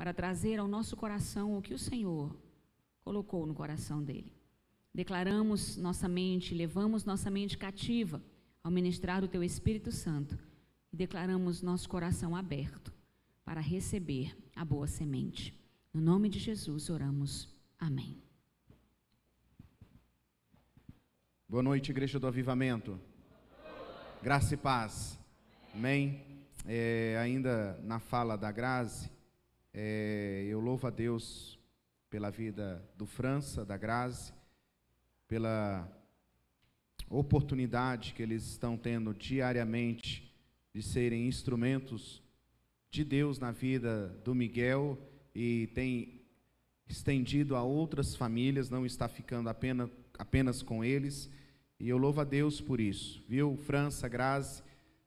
para trazer ao nosso coração o que o Senhor colocou no coração dele. Declaramos nossa mente, levamos nossa mente cativa ao ministrar o teu Espírito Santo e declaramos nosso coração aberto para receber a boa semente. No nome de Jesus oramos. Amém. Boa noite, Igreja do Avivamento. Graça e paz. Amém. É, ainda na fala da Grazi, é, eu louvo a Deus pela vida do França, da Grazi, pela oportunidade que eles estão tendo diariamente de serem instrumentos de Deus na vida do Miguel e tem estendido a outras famílias, não está ficando apenas, apenas com eles. E eu louvo a Deus por isso, viu? França, Grazi,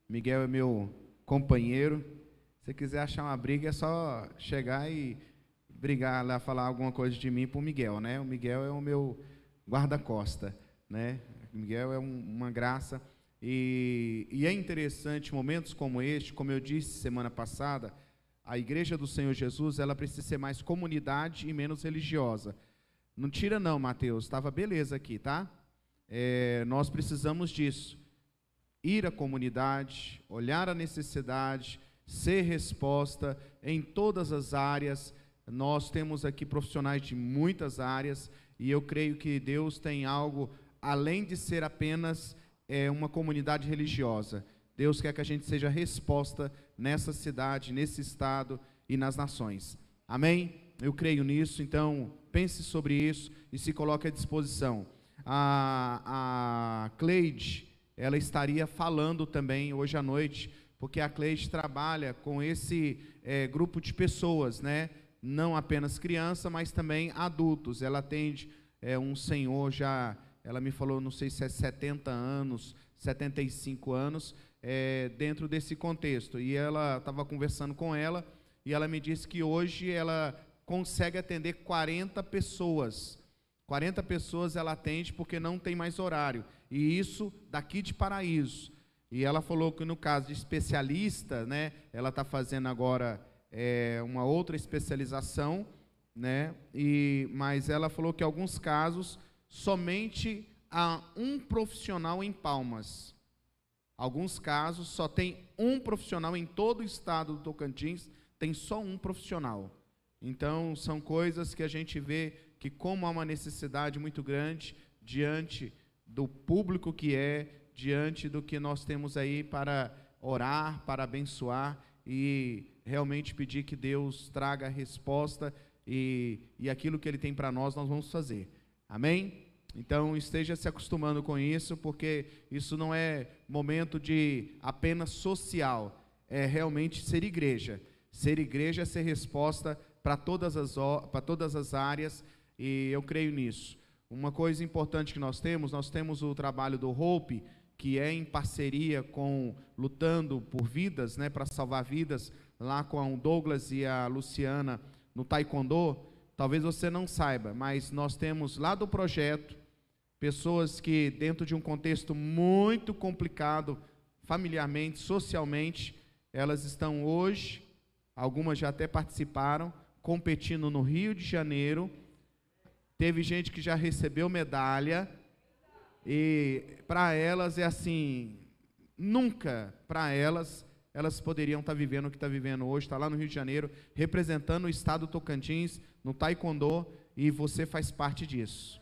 Miguel é meu companheiro. Se quiser achar uma briga, é só chegar e brigar lá, falar alguma coisa de mim para o Miguel, né? O Miguel é o meu guarda-costa, né? O Miguel é um, uma graça. E, e é interessante, momentos como este, como eu disse semana passada, a igreja do Senhor Jesus, ela precisa ser mais comunidade e menos religiosa. Não tira não, Mateus, estava beleza aqui, tá? é, nós precisamos disso. Ir à comunidade, olhar a necessidade, ser resposta em todas as áreas. Nós temos aqui profissionais de muitas áreas e eu creio que Deus tem algo além de ser apenas é, uma comunidade religiosa. Deus quer que a gente seja resposta nessa cidade, nesse estado e nas nações. Amém? Eu creio nisso, então pense sobre isso e se coloque à disposição a, a Cleide, ela estaria falando também hoje à noite, porque a Cleide trabalha com esse é, grupo de pessoas, né? Não apenas criança, mas também adultos. Ela atende é, um senhor já, ela me falou, não sei se é 70 anos, 75 anos, é, dentro desse contexto. E ela estava conversando com ela e ela me disse que hoje ela consegue atender 40 pessoas 40 pessoas ela atende porque não tem mais horário. E isso daqui de Paraíso. E ela falou que no caso de especialista, né, ela está fazendo agora é, uma outra especialização, né, e, mas ela falou que em alguns casos somente há um profissional em Palmas. Alguns casos só tem um profissional em todo o estado do Tocantins, tem só um profissional. Então, são coisas que a gente vê que, como há uma necessidade muito grande diante do público que é, diante do que nós temos aí para orar, para abençoar e realmente pedir que Deus traga a resposta e, e aquilo que Ele tem para nós, nós vamos fazer. Amém? Então esteja se acostumando com isso, porque isso não é momento de apenas social, é realmente ser igreja. Ser igreja é ser resposta para todas as, para todas as áreas e eu creio nisso. Uma coisa importante que nós temos, nós temos o trabalho do Hope, que é em parceria com Lutando por Vidas, né, para salvar vidas, lá com o Douglas e a Luciana no Taekwondo. Talvez você não saiba, mas nós temos lá do projeto pessoas que, dentro de um contexto muito complicado, familiarmente, socialmente, elas estão hoje, algumas já até participaram, competindo no Rio de Janeiro Teve gente que já recebeu medalha e para elas é assim, nunca para elas elas poderiam estar tá vivendo o que está vivendo hoje, está lá no Rio de Janeiro, representando o estado Tocantins no Taekwondo e você faz parte disso.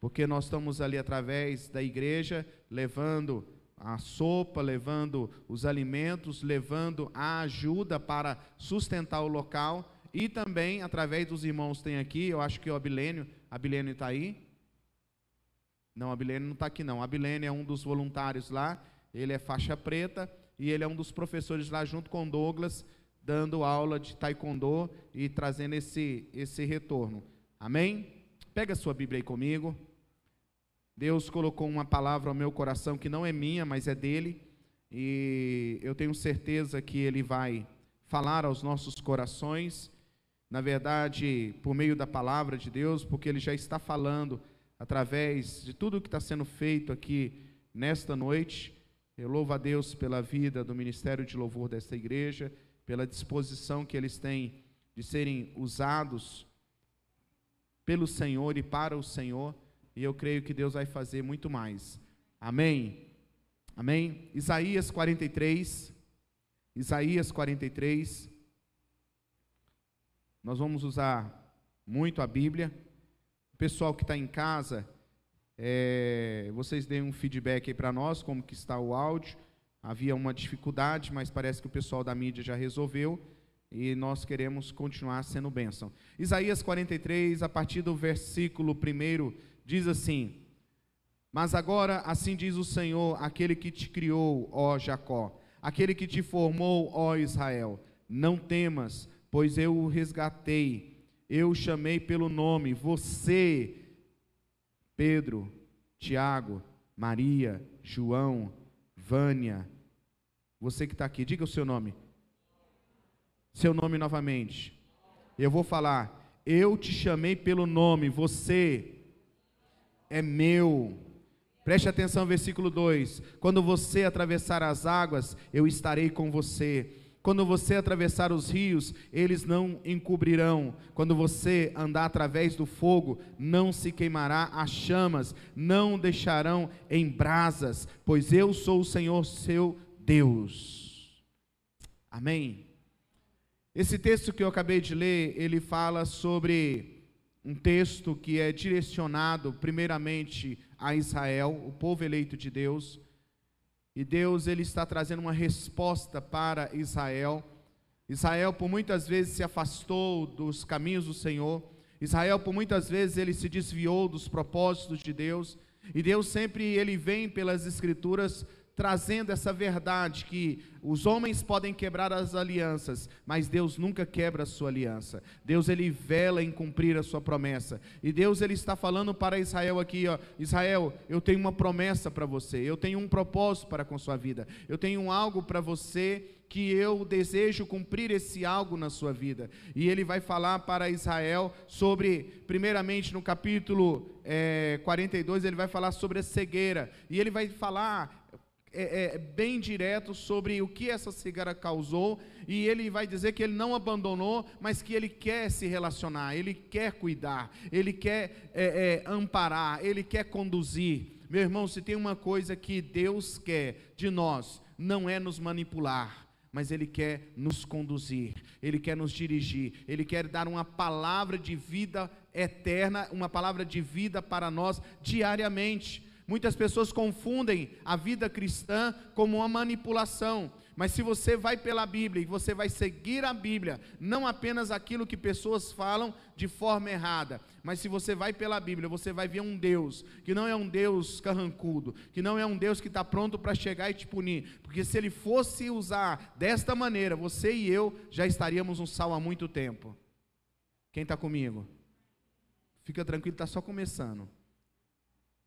Porque nós estamos ali através da igreja, levando a sopa, levando os alimentos, levando a ajuda para sustentar o local e também através dos irmãos tem aqui, eu acho que o Abilênio a Bilene está aí? Não, a Bilene não está aqui não. A Bilene é um dos voluntários lá, ele é faixa preta e ele é um dos professores lá junto com Douglas, dando aula de taekwondo e trazendo esse, esse retorno. Amém? Pega a sua Bíblia aí comigo. Deus colocou uma palavra ao meu coração que não é minha, mas é dele. E eu tenho certeza que ele vai falar aos nossos corações na verdade, por meio da palavra de Deus, porque Ele já está falando através de tudo que está sendo feito aqui nesta noite. Eu louvo a Deus pela vida do ministério de louvor desta igreja, pela disposição que eles têm de serem usados pelo Senhor e para o Senhor, e eu creio que Deus vai fazer muito mais. Amém? Amém? Isaías 43, Isaías 43, nós vamos usar muito a Bíblia. Pessoal que está em casa, é, vocês deem um feedback aí para nós, como que está o áudio. Havia uma dificuldade, mas parece que o pessoal da mídia já resolveu e nós queremos continuar sendo bênção. Isaías 43, a partir do versículo 1, diz assim: Mas agora assim diz o Senhor, aquele que te criou, ó Jacó, aquele que te formou, ó Israel: Não temas, pois eu o resgatei, eu o chamei pelo nome, você, Pedro, Tiago, Maria, João, Vânia, você que está aqui, diga o seu nome. Seu nome novamente. Eu vou falar. Eu te chamei pelo nome, você é meu. Preste atenção, versículo 2: Quando você atravessar as águas, eu estarei com você. Quando você atravessar os rios, eles não encobrirão. Quando você andar através do fogo, não se queimará as chamas, não deixarão em brasas, pois eu sou o Senhor seu Deus. Amém? Esse texto que eu acabei de ler, ele fala sobre um texto que é direcionado primeiramente a Israel, o povo eleito de Deus. E Deus ele está trazendo uma resposta para Israel. Israel por muitas vezes se afastou dos caminhos do Senhor. Israel por muitas vezes ele se desviou dos propósitos de Deus. E Deus sempre ele vem pelas escrituras trazendo essa verdade que os homens podem quebrar as alianças, mas Deus nunca quebra a sua aliança. Deus ele vela em cumprir a sua promessa. E Deus ele está falando para Israel aqui, ó, Israel, eu tenho uma promessa para você. Eu tenho um propósito para com sua vida. Eu tenho algo para você que eu desejo cumprir esse algo na sua vida. E ele vai falar para Israel sobre, primeiramente no capítulo é, 42, ele vai falar sobre a cegueira. E ele vai falar é, é, bem direto sobre o que essa cigarra causou, e ele vai dizer que ele não abandonou, mas que ele quer se relacionar, ele quer cuidar, ele quer é, é, amparar, ele quer conduzir. Meu irmão, se tem uma coisa que Deus quer de nós, não é nos manipular, mas Ele quer nos conduzir, Ele quer nos dirigir, Ele quer dar uma palavra de vida eterna, uma palavra de vida para nós diariamente. Muitas pessoas confundem a vida cristã como uma manipulação. Mas se você vai pela Bíblia e você vai seguir a Bíblia, não apenas aquilo que pessoas falam de forma errada, mas se você vai pela Bíblia, você vai ver um Deus que não é um Deus carrancudo, que não é um Deus que está pronto para chegar e te punir, porque se ele fosse usar desta maneira, você e eu já estaríamos um sal há muito tempo. Quem está comigo? Fica tranquilo, está só começando.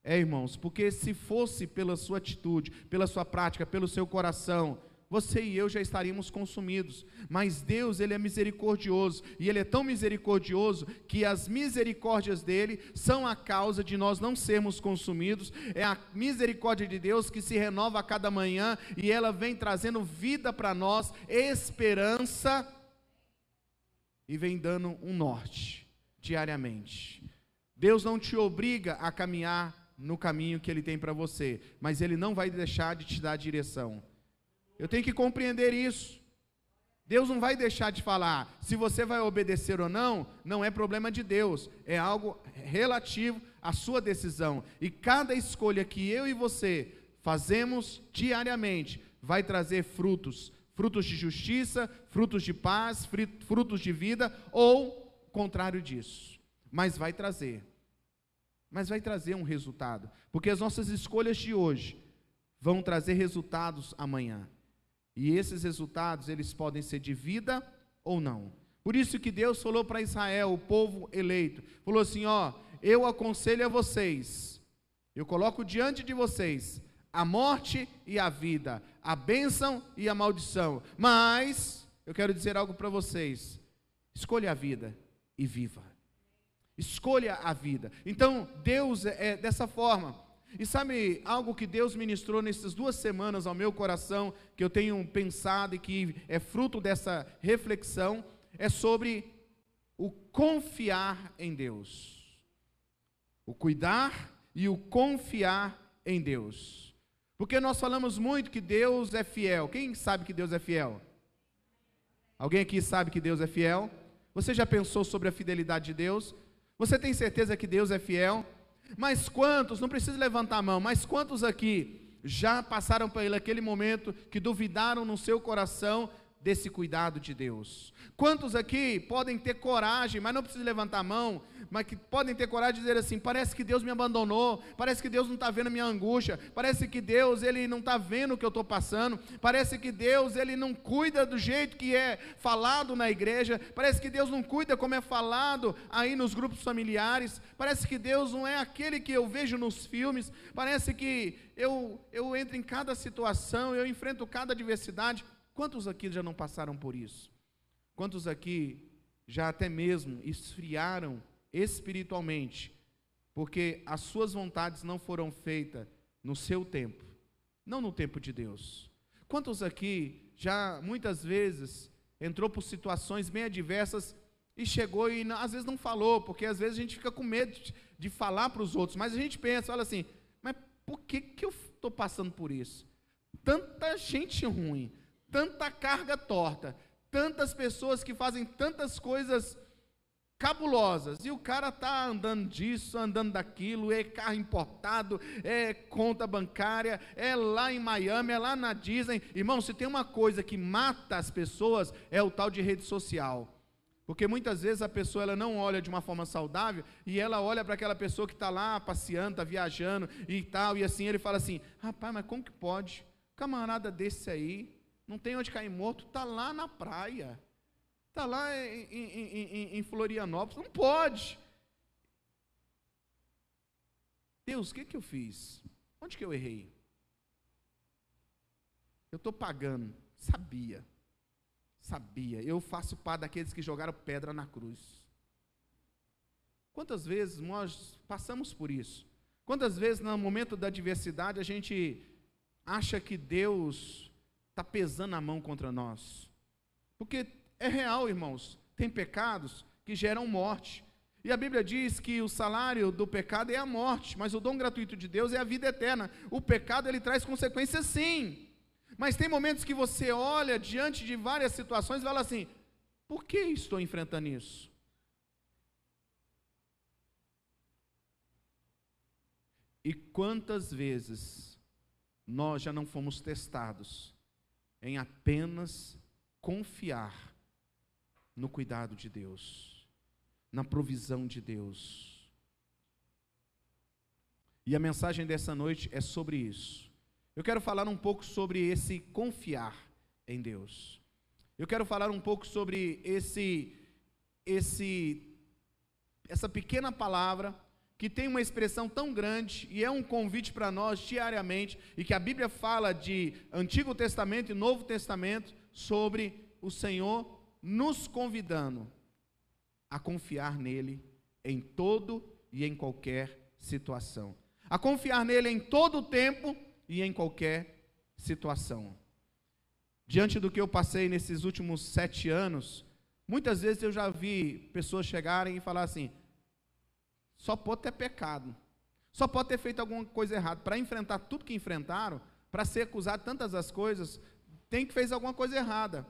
É, irmãos, porque se fosse pela sua atitude, pela sua prática, pelo seu coração, você e eu já estaríamos consumidos. Mas Deus, ele é misericordioso, e ele é tão misericordioso que as misericórdias dele são a causa de nós não sermos consumidos. É a misericórdia de Deus que se renova a cada manhã e ela vem trazendo vida para nós, esperança e vem dando um norte diariamente. Deus não te obriga a caminhar no caminho que Ele tem para você, mas Ele não vai deixar de te dar direção. Eu tenho que compreender isso. Deus não vai deixar de falar. Se você vai obedecer ou não, não é problema de Deus, é algo relativo à sua decisão. E cada escolha que eu e você fazemos diariamente vai trazer frutos frutos de justiça, frutos de paz, frutos de vida, ou contrário disso. Mas vai trazer mas vai trazer um resultado, porque as nossas escolhas de hoje vão trazer resultados amanhã. E esses resultados, eles podem ser de vida ou não. Por isso que Deus falou para Israel, o povo eleito, falou assim, ó, eu aconselho a vocês, eu coloco diante de vocês a morte e a vida, a bênção e a maldição. Mas eu quero dizer algo para vocês: escolha a vida e viva. Escolha a vida. Então, Deus é, é dessa forma. E sabe algo que Deus ministrou nessas duas semanas ao meu coração, que eu tenho pensado e que é fruto dessa reflexão, é sobre o confiar em Deus. O cuidar e o confiar em Deus. Porque nós falamos muito que Deus é fiel. Quem sabe que Deus é fiel? Alguém aqui sabe que Deus é fiel? Você já pensou sobre a fidelidade de Deus? Você tem certeza que Deus é fiel? Mas quantos, não precisa levantar a mão, mas quantos aqui já passaram por aquele momento que duvidaram no seu coração desse cuidado de Deus? Quantos aqui podem ter coragem, mas não precisa levantar a mão, mas que podem ter coragem de dizer assim: parece que Deus me abandonou, parece que Deus não está vendo a minha angústia, parece que Deus ele não está vendo o que eu estou passando, parece que Deus ele não cuida do jeito que é falado na igreja, parece que Deus não cuida como é falado aí nos grupos familiares, parece que Deus não é aquele que eu vejo nos filmes, parece que eu, eu entro em cada situação, eu enfrento cada adversidade. Quantos aqui já não passaram por isso? Quantos aqui já até mesmo esfriaram espiritualmente, porque as suas vontades não foram feitas no seu tempo, não no tempo de Deus. Quantos aqui já muitas vezes entrou por situações bem adversas e chegou e às vezes não falou, porque às vezes a gente fica com medo de, falar para os outros, mas a gente pensa, olha assim, mas por que, que eu estou passando por isso? Tanta gente ruim, tanta carga torta, tantas pessoas que fazem tantas coisas cabulosas. E o cara tá andando disso, andando daquilo, é carro importado, é conta bancária, é lá em Miami, é lá na Disney. Irmão, se tem uma coisa que mata as pessoas, é o tal de rede social. Porque muitas vezes a pessoa ela não olha de uma forma saudável e ela olha para aquela pessoa que está lá passeando, está viajando e tal, e assim ele fala assim: rapaz, mas como que pode? Camarada desse aí, não tem onde cair morto, está lá na praia. Está lá em, em, em, em, Florianópolis. Não pode. Deus, o que, que eu fiz? Onde que eu errei? Eu estou pagando. Sabia. Sabia. Eu faço parte daqueles que jogaram pedra na cruz. Quantas vezes nós passamos por isso? Quantas vezes no momento da adversidade a gente acha que Deus está pesando a mão contra nós? Porque é real, irmãos. Tem pecados que geram morte. E a Bíblia diz que o salário do pecado é a morte, mas o dom gratuito de Deus é a vida eterna. O pecado ele traz consequências sim. Mas tem momentos que você olha diante de várias situações e fala assim: por que estou enfrentando isso? E quantas vezes nós já não fomos testados em apenas confiar no cuidado de Deus, na provisão de Deus. E a mensagem dessa noite é sobre isso. Eu quero falar um pouco sobre esse confiar em Deus. Eu quero falar um pouco sobre esse esse essa pequena palavra que tem uma expressão tão grande e é um convite para nós diariamente e que a Bíblia fala de Antigo Testamento e Novo Testamento sobre o Senhor nos convidando a confiar nele em todo e em qualquer situação. A confiar nele em todo o tempo e em qualquer situação. Diante do que eu passei nesses últimos sete anos, muitas vezes eu já vi pessoas chegarem e falar assim: só pode ter pecado, só pode ter feito alguma coisa errada. Para enfrentar tudo que enfrentaram, para ser acusado de tantas as coisas, tem que fez alguma coisa errada.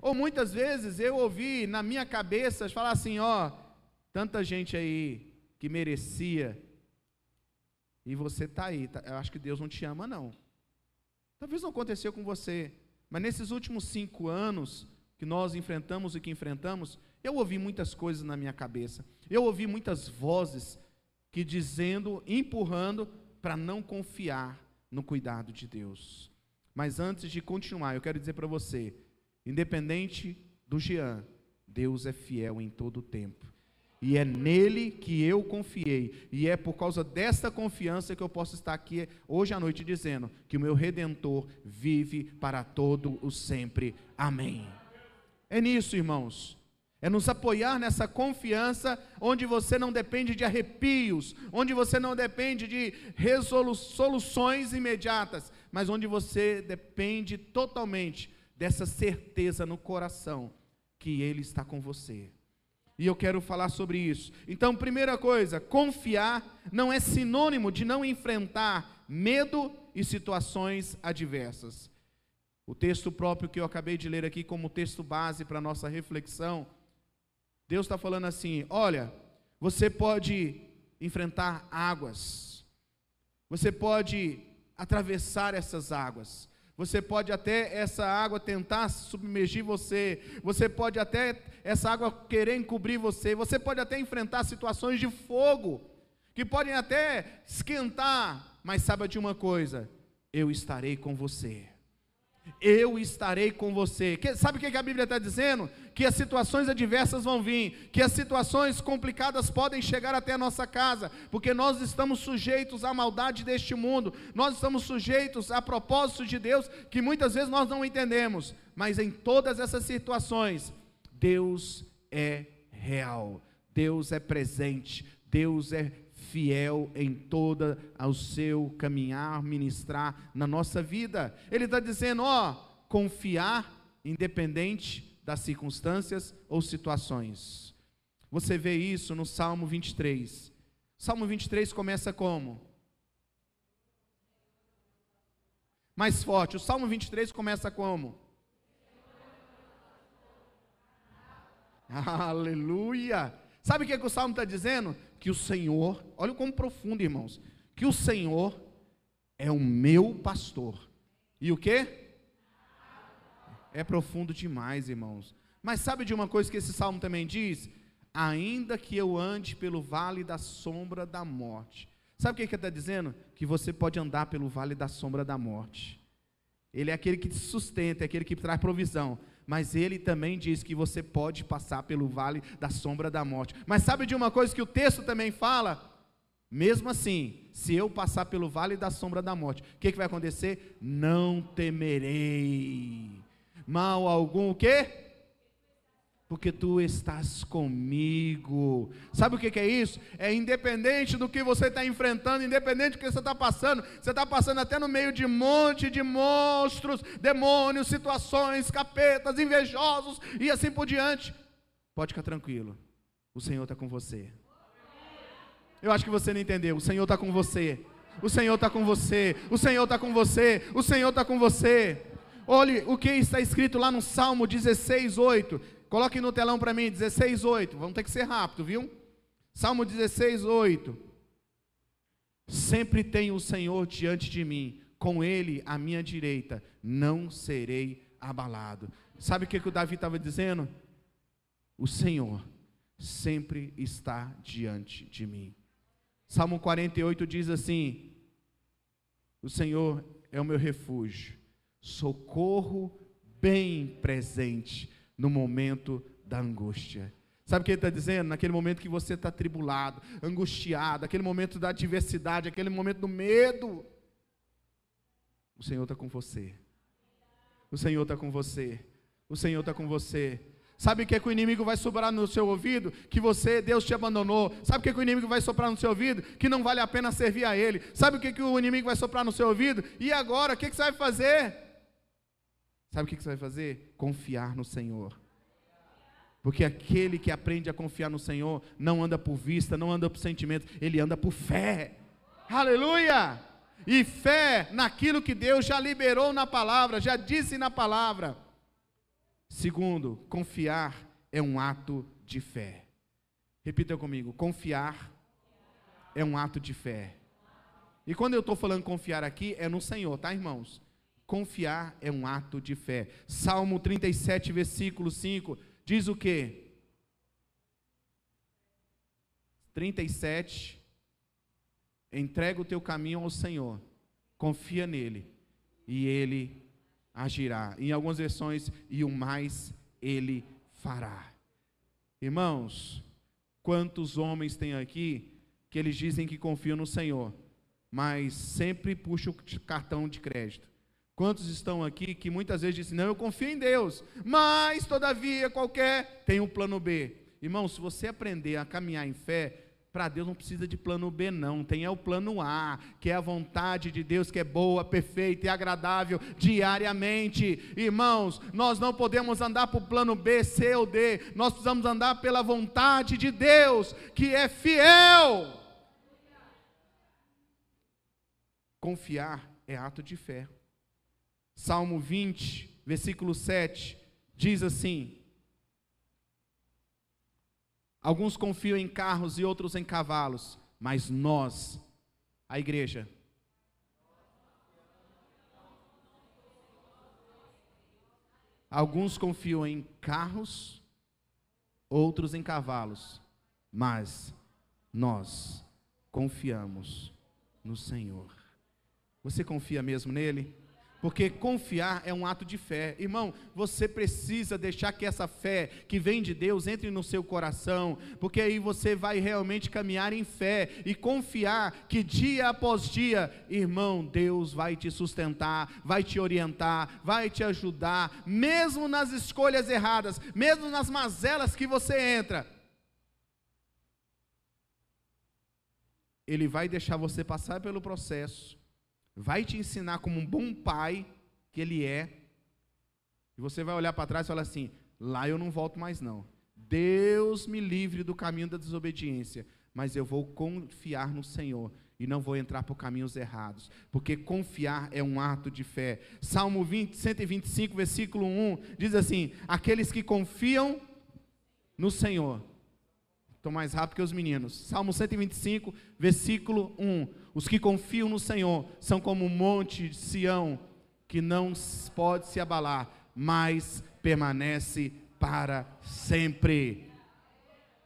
Ou muitas vezes eu ouvi na minha cabeça falar assim: ó, tanta gente aí que merecia, e você está aí. Tá, eu acho que Deus não te ama, não. Talvez não aconteceu com você, mas nesses últimos cinco anos que nós enfrentamos e que enfrentamos, eu ouvi muitas coisas na minha cabeça. Eu ouvi muitas vozes que dizendo, empurrando para não confiar no cuidado de Deus. Mas antes de continuar, eu quero dizer para você, Independente do Jean, Deus é fiel em todo o tempo. E é nele que eu confiei. E é por causa desta confiança que eu posso estar aqui hoje à noite dizendo que o meu redentor vive para todo o sempre. Amém. É nisso, irmãos. É nos apoiar nessa confiança, onde você não depende de arrepios, onde você não depende de soluções imediatas, mas onde você depende totalmente dessa certeza no coração que Ele está com você. E eu quero falar sobre isso. Então, primeira coisa, confiar não é sinônimo de não enfrentar medo e situações adversas. O texto próprio que eu acabei de ler aqui, como texto base para a nossa reflexão, Deus está falando assim: olha, você pode enfrentar águas, você pode atravessar essas águas, você pode até essa água tentar submergir você, você pode até essa água querer encobrir você, você pode até enfrentar situações de fogo, que podem até esquentar, mas saiba de uma coisa: eu estarei com você eu estarei com você. Que, sabe o que a Bíblia está dizendo? Que as situações adversas vão vir, que as situações complicadas podem chegar até a nossa casa, porque nós estamos sujeitos à maldade deste mundo, nós estamos sujeitos a propósitos de Deus que muitas vezes nós não entendemos, mas em todas essas situações, Deus é real, Deus é presente, Deus é fiel em toda o seu caminhar, ministrar na nossa vida. Ele está dizendo, ó, confiar independente das circunstâncias ou situações. Você vê isso no Salmo 23. Salmo 23 começa como? Mais forte. O Salmo 23 começa como? Aleluia! Sabe o que, é que o Salmo está dizendo? Que o Senhor, olha como profundo, irmãos, que o Senhor é o meu pastor. E o que? É profundo demais, irmãos. Mas sabe de uma coisa que esse salmo também diz? Ainda que eu ande pelo vale da sombra da morte. Sabe o que ele está dizendo? Que você pode andar pelo vale da sombra da morte. Ele é aquele que te sustenta, é aquele que traz provisão mas ele também diz que você pode passar pelo vale da sombra da morte. Mas sabe de uma coisa que o texto também fala? Mesmo assim, se eu passar pelo vale da sombra da morte, o que, que vai acontecer? Não temerei mal algum, o quê? Porque tu estás comigo. Sabe o que, é isso? É independente do que você está enfrentando, independente do que você está passando, você está passando até no meio de um monte de monstros, demônios, situações, capetas, invejosos e assim por diante. Pode ficar tranquilo, o Senhor está com você. Eu acho que você não entendeu, o Senhor está com você. O Senhor está com você, o Senhor está com você, o Senhor está com você. Olhe o que está escrito lá no Salmo 16, 8. Coloque no telão para mim, 16, 8. Vamos ter que ser rápido, viu? Salmo 16, 8. Sempre tenho o Senhor diante de mim, com Ele à minha direita, não serei abalado. Sabe o que, que o Davi estava dizendo? O Senhor sempre está diante de mim. Salmo 48 diz assim: O Senhor é o meu refúgio, socorro bem presente no momento da angústia. Sabe o que ele está dizendo? Naquele momento que você está tribulado, angustiado, aquele momento da adversidade, aquele momento do medo, o Senhor está com você. O Senhor está com você. O Senhor está com você. Sabe o que, é que o inimigo vai sobrar no seu ouvido? Que você, Deus te abandonou. Sabe o que, é que o inimigo vai soprar no seu ouvido? Que não vale a pena servir a Ele. Sabe o que, é que o inimigo vai soprar no seu ouvido? E agora, o que, que você vai fazer? Sabe o que você vai fazer? Confiar no Senhor. Porque aquele que aprende a confiar no Senhor não anda por vista, não anda por sentimento, ele anda por fé. Aleluia! E fé naquilo que Deus já liberou na palavra, já disse na palavra. Segundo, confiar é um ato de fé. Repita comigo: confiar é um ato de fé. E quando eu estou falando confiar aqui, é no Senhor, tá, irmãos? Confiar é um ato de fé. Salmo 37, versículo 5, diz o quê? 37, entrega o teu caminho ao Senhor, confia nele, e ele agirá. Em algumas versões, e o mais ele fará. Irmãos, quantos homens tem aqui que eles dizem que confiam no Senhor, mas sempre puxam o cartão de crédito. Quantos estão aqui que muitas vezes dizem, não, eu confio em Deus, mas todavia qualquer tem um plano B. Irmão, se você aprender a caminhar em fé, Para Deus não precisa de plano B, não. Tem é o plano A, que é a vontade de Deus, que é boa, perfeita e agradável diariamente. Irmãos, nós não podemos andar para o plano B, C ou D. Nós precisamos andar pela vontade de Deus, que é fiel. Confiar é ato de fé. Salmo 20, versículo 7, diz assim: Alguns confiam em carros e outros em cavalos, mas nós, a igreja, Alguns confiam em carros, outros em cavalos, mas nós confiamos no Senhor. Você confia mesmo nele? Porque confiar é um ato de fé. Irmão, você precisa deixar que essa fé que vem de Deus entre no seu coração, porque aí você vai realmente caminhar em fé e confiar que dia após dia, irmão, Deus vai te sustentar, vai te orientar, vai te ajudar, mesmo nas escolhas erradas, mesmo nas mazelas que você entra. Ele vai deixar você passar pelo processo vai te ensinar como um bom pai que ele é. E você vai olhar para trás e falar assim: lá eu não volto mais não. Deus me livre do caminho da desobediência, mas eu vou confiar no Senhor e não vou entrar por caminhos errados, porque confiar é um ato de fé. Salmo 20, 125, versículo 1 diz assim: Aqueles que confiam no Senhor. Estou mais rápido que os meninos. Salmo 125, versículo 1. Os que confiam no Senhor são como um monte de Sião, que não pode se abalar, mas permanece para sempre.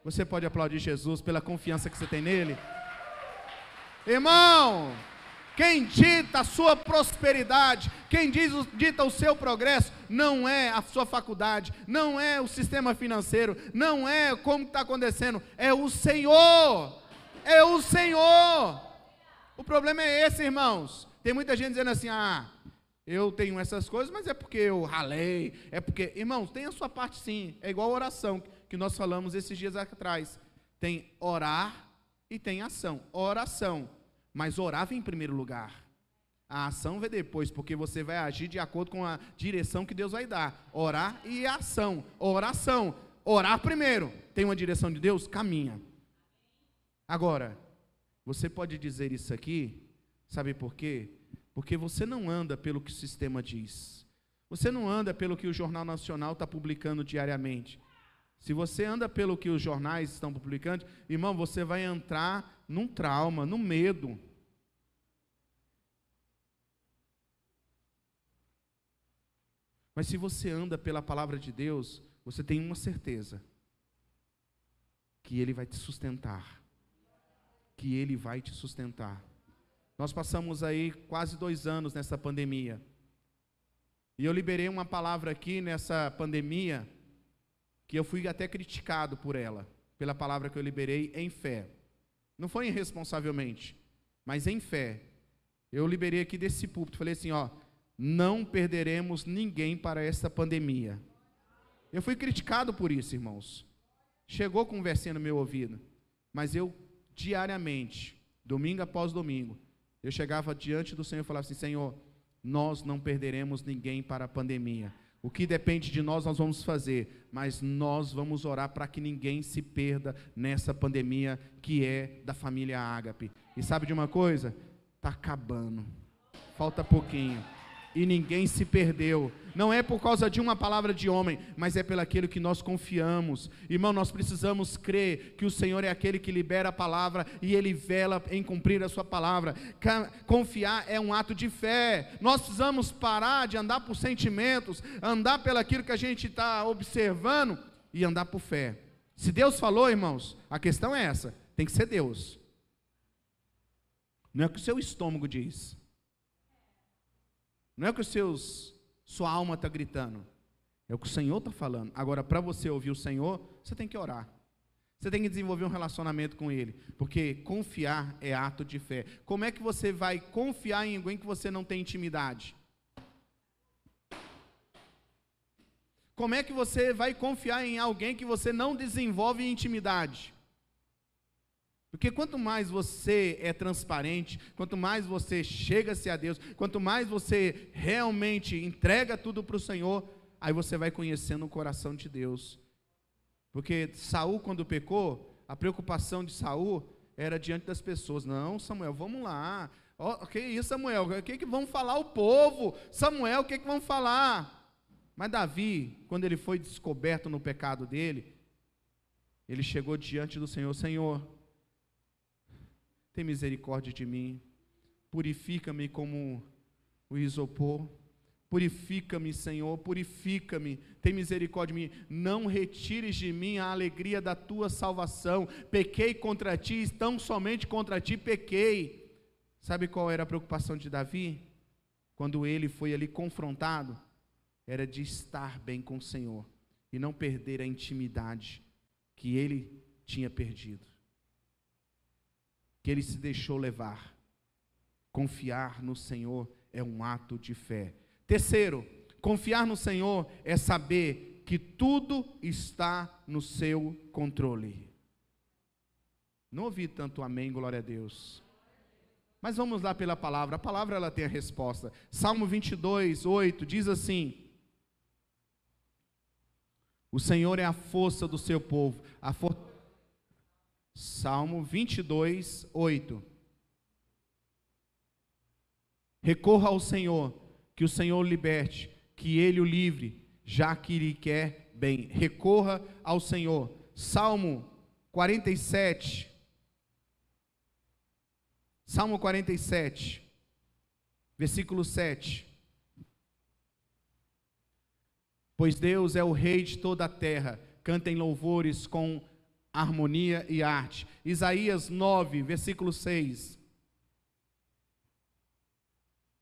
Você pode aplaudir Jesus pela confiança que você tem nele? Irmão, quem dita a sua prosperidade, quem diz, dita o seu progresso, não é a sua faculdade, não é o sistema financeiro, não é como está acontecendo, é o Senhor. É o Senhor. O problema é esse, irmãos. Tem muita gente dizendo assim: ah, eu tenho essas coisas, mas é porque eu ralei, é porque. Irmãos, tem a sua parte sim. É igual a oração que nós falamos esses dias atrás. Tem orar e tem ação. Oração. Mas orar vem em primeiro lugar. A ação vem depois, porque você vai agir de acordo com a direção que Deus vai dar. Orar e ação. Oração. Orar primeiro. Tem uma direção de Deus? Caminha. Agora, você pode dizer isso aqui, sabe por quê? Porque você não anda pelo que o sistema diz. Você não anda pelo que o Jornal Nacional está publicando diariamente. Se você anda pelo que os jornais estão publicando, irmão, você vai entrar num trauma, num medo. Mas se você anda pela palavra de Deus, você tem uma certeza: que Ele vai te sustentar que Ele vai te sustentar. Nós passamos aí quase dois anos nessa pandemia. E eu liberei uma palavra aqui nessa pandemia, que eu fui até criticado por ela, pela palavra que eu liberei em fé. Não foi irresponsavelmente, mas em fé. Eu liberei aqui desse púlpito, falei assim, ó, não perderemos ninguém para essa pandemia. Eu fui criticado por isso, irmãos. Chegou conversinha no meu ouvido, mas eu diariamente, domingo após domingo, eu chegava diante do Senhor e falava assim: Senhor, nós não perderemos ninguém para a pandemia. O que depende de nós, nós vamos fazer, mas nós vamos orar para que ninguém se perda nessa pandemia que é da família Ágape. E sabe de uma coisa? Está acabando, falta pouquinho e ninguém se perdeu. Não é por causa de uma palavra de homem, mas é pelo aquilo que nós confiamos. Irmão, nós precisamos crer que o Senhor é aquele que libera a palavra e ele vela em cumprir a sua palavra. Confiar é um ato de fé. Nós precisamos parar de andar por sentimentos, andar pelo aquilo que a gente está observando e andar por fé. Se Deus falou, irmãos, a questão é essa: tem que ser Deus. Não é o que o seu estômago diz. Não é o que os seus, sua alma está gritando. É o que o Senhor está falando. Agora, para você ouvir o Senhor, você tem que orar. Você tem que desenvolver um relacionamento com Ele. Porque confiar é ato de fé. Como é que você vai confiar em alguém que você não tem intimidade? Como é que você vai confiar em alguém que você não desenvolve intimidade? Porque quanto mais você é transparente, quanto mais você chega-se a Deus, quanto mais você realmente entrega tudo para o Senhor, aí você vai conhecendo o coração de Deus. Porque Saul, quando pecou, a preocupação de Saul era diante das pessoas. Não, Samuel, vamos lá. O oh, que isso, Samuel? O que, que vão falar o povo? Samuel, o que, que vão falar? Mas Davi, quando ele foi descoberto no pecado dele, ele chegou diante do Senhor: Senhor, tem misericórdia de mim, purifica-me como o isopor. Purifica-me, Senhor, purifica-me, tem misericórdia de mim, não retires de mim a alegria da tua salvação. Pequei contra ti, tão somente contra ti pequei. Sabe qual era a preocupação de Davi? Quando ele foi ali confrontado, era de estar bem com o Senhor e não perder a intimidade que ele tinha perdido. Que ele se deixou levar. Confiar no Senhor é um ato de fé. Terceiro, confiar no Senhor é saber que tudo está no seu controle. Não ouvi tanto amém, glória a Deus. Mas vamos lá pela palavra. A palavra ela tem a resposta. Salmo 22, 8 diz assim: O Senhor é a força do seu povo. A for... Salmo 22, 8. Recorra ao Senhor que o Senhor liberte, que ele o livre, já que lhe quer bem. Recorra ao Senhor. Salmo 47. Salmo 47, versículo 7. Pois Deus é o Rei de toda a terra, cantem louvores com harmonia e arte. Isaías 9, versículo 6.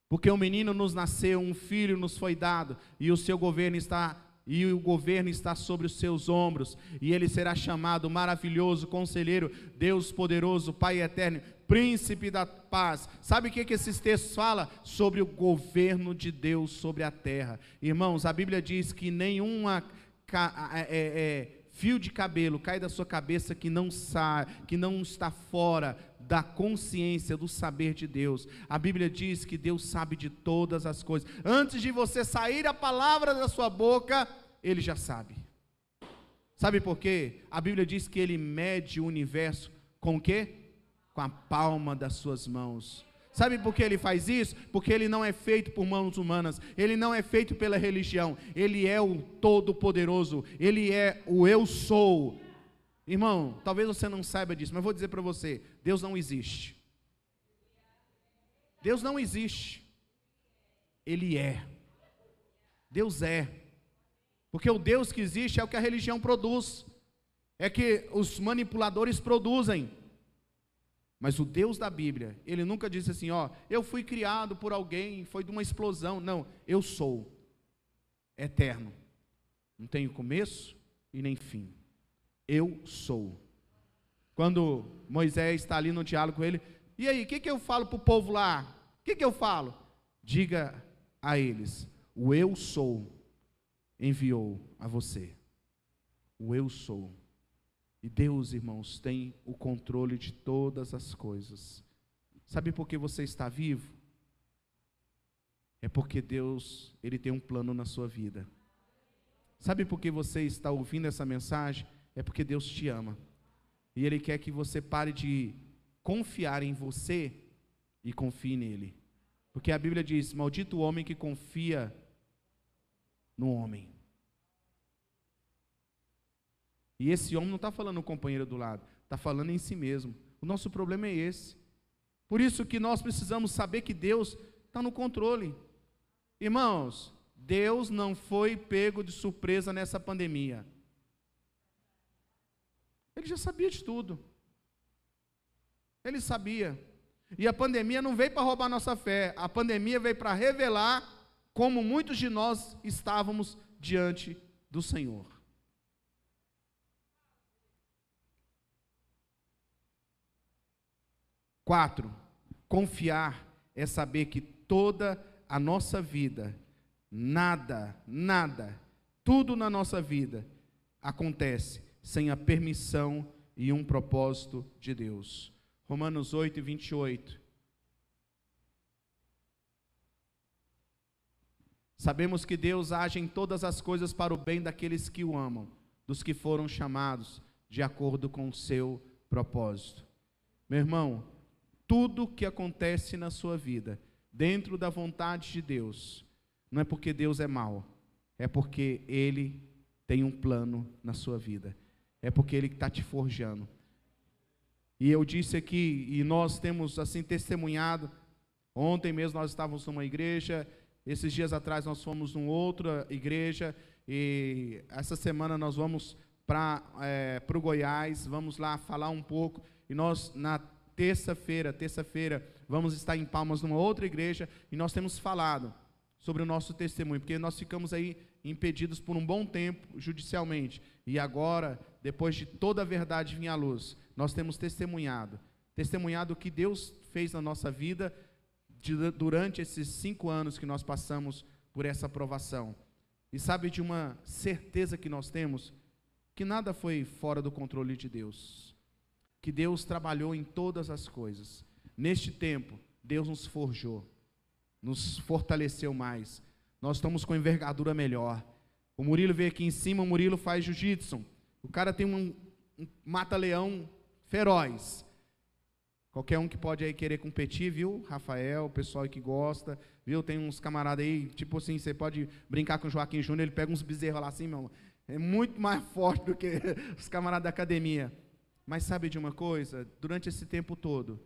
Porque um menino nos nasceu, um filho nos foi dado, e o seu governo está e o governo está sobre os seus ombros, e ele será chamado maravilhoso, conselheiro, Deus poderoso, Pai eterno, príncipe da paz. Sabe o que, que esses textos falam? Sobre o governo de Deus sobre a terra. Irmãos, a Bíblia diz que nenhuma é, é, fio de cabelo cai da sua cabeça que não sai, que não está fora da consciência, do saber de Deus. A Bíblia diz que Deus sabe de todas as coisas. Antes de você sair a palavra da sua boca, Ele já sabe. Sabe por quê? A Bíblia diz que Ele mede o universo com o quê? Com a palma das suas mãos. Sabe por que ele faz isso? Porque ele não é feito por mãos humanas, ele não é feito pela religião, ele é o Todo-Poderoso, ele é o Eu Sou, Irmão, talvez você não saiba disso, mas vou dizer para você: Deus não existe. Deus não existe. Ele é. Deus é. Porque o Deus que existe é o que a religião produz, é que os manipuladores produzem. Mas o Deus da Bíblia, ele nunca disse assim: ó, eu fui criado por alguém, foi de uma explosão. Não, eu sou eterno. Não tenho começo e nem fim. Eu sou. Quando Moisés está ali no diálogo com ele, e aí, o que, que eu falo para o povo lá? O que, que eu falo? Diga a eles: o eu sou enviou a você. O eu sou. E Deus, irmãos, tem o controle de todas as coisas. Sabe por que você está vivo? É porque Deus, ele tem um plano na sua vida. Sabe por que você está ouvindo essa mensagem? é porque Deus te ama. E Ele quer que você pare de confiar em você e confie nele. Porque a Bíblia diz: Maldito o homem que confia no homem. E esse homem não está falando no companheiro do lado, está falando em si mesmo. O nosso problema é esse. Por isso que nós precisamos saber que Deus está no controle. Irmãos, Deus não foi pego de surpresa nessa pandemia. Ele já sabia de tudo. Ele sabia. E a pandemia não veio para roubar nossa fé, a pandemia veio para revelar como muitos de nós estávamos diante do Senhor. Quatro, confiar é saber que toda a nossa vida, nada, nada, tudo na nossa vida acontece sem a permissão e um propósito de Deus. Romanos 8, 28. Sabemos que Deus age em todas as coisas para o bem daqueles que o amam, dos que foram chamados de acordo com o seu propósito. Meu irmão, tudo que acontece na sua vida, dentro da vontade de Deus, não é porque Deus é mau, é porque Ele tem um plano na sua vida, é porque Ele está te forjando. E eu disse aqui, e nós temos assim testemunhado, ontem mesmo nós estávamos numa igreja, esses dias atrás nós fomos numa outra igreja, e essa semana nós vamos para é, o Goiás, vamos lá falar um pouco, e nós na terça-feira, terça-feira, vamos estar em Palmas numa outra igreja e nós temos falado sobre o nosso testemunho, porque nós ficamos aí impedidos por um bom tempo judicialmente. E agora, depois de toda a verdade vir à luz, nós temos testemunhado, testemunhado o que Deus fez na nossa vida de, durante esses cinco anos que nós passamos por essa aprovação. E sabe de uma certeza que nós temos que nada foi fora do controle de Deus que Deus trabalhou em todas as coisas. Neste tempo, Deus nos forjou, nos fortaleceu mais. Nós estamos com envergadura melhor. O Murilo veio aqui em cima, o Murilo faz jiu-jitsu. O cara tem um, um mata-leão feroz. Qualquer um que pode aí querer competir, viu? Rafael, o pessoal que gosta, viu? Tem uns camaradas aí, tipo assim, você pode brincar com o Joaquim Júnior, ele pega uns bezerros lá assim, meu. É muito mais forte do que os camaradas da academia. Mas sabe de uma coisa? Durante esse tempo todo,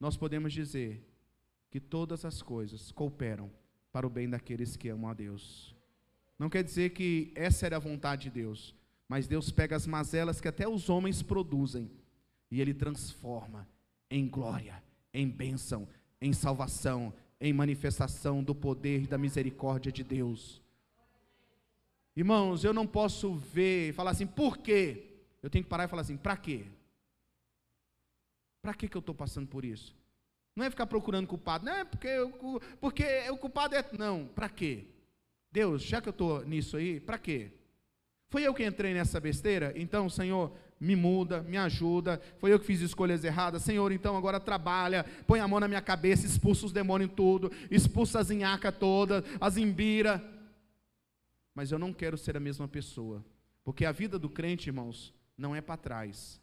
nós podemos dizer que todas as coisas cooperam para o bem daqueles que amam a Deus. Não quer dizer que essa era a vontade de Deus, mas Deus pega as mazelas que até os homens produzem e Ele transforma em glória, em bênção, em salvação, em manifestação do poder e da misericórdia de Deus. Irmãos, eu não posso ver e falar assim, por quê? Eu tenho que parar e falar assim: para quê? Para que, eu estou passando por isso? Não é ficar procurando culpado, não é porque, eu, porque o culpado é. Não, para quê? Deus, já que eu estou nisso aí, para quê? Foi eu que entrei nessa besteira? Então, Senhor, me muda, me ajuda. Foi eu que fiz escolhas erradas. Senhor, então agora trabalha, põe a mão na minha cabeça, expulsa os demônios tudo, expulsa as inhacas todas, as imbira. Mas eu não quero ser a mesma pessoa. Porque a vida do crente, irmãos, não é para trás,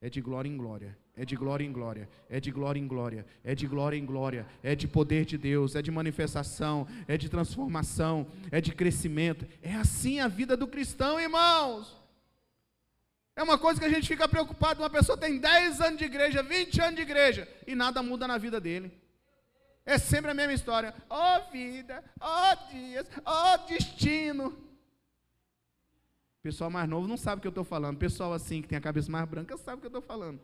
é de glória em glória, é de glória em glória, é de glória em glória, é de glória em glória, é de poder de Deus, é de manifestação, é de transformação, é de crescimento. É assim a vida do cristão, irmãos. É uma coisa que a gente fica preocupado. Uma pessoa tem 10 anos de igreja, 20 anos de igreja, e nada muda na vida dele. É sempre a mesma história. Ó oh, vida, ó oh, dias, ó oh, destino. Pessoal mais novo não sabe o que eu estou falando. Pessoal assim, que tem a cabeça mais branca, sabe o que eu estou falando.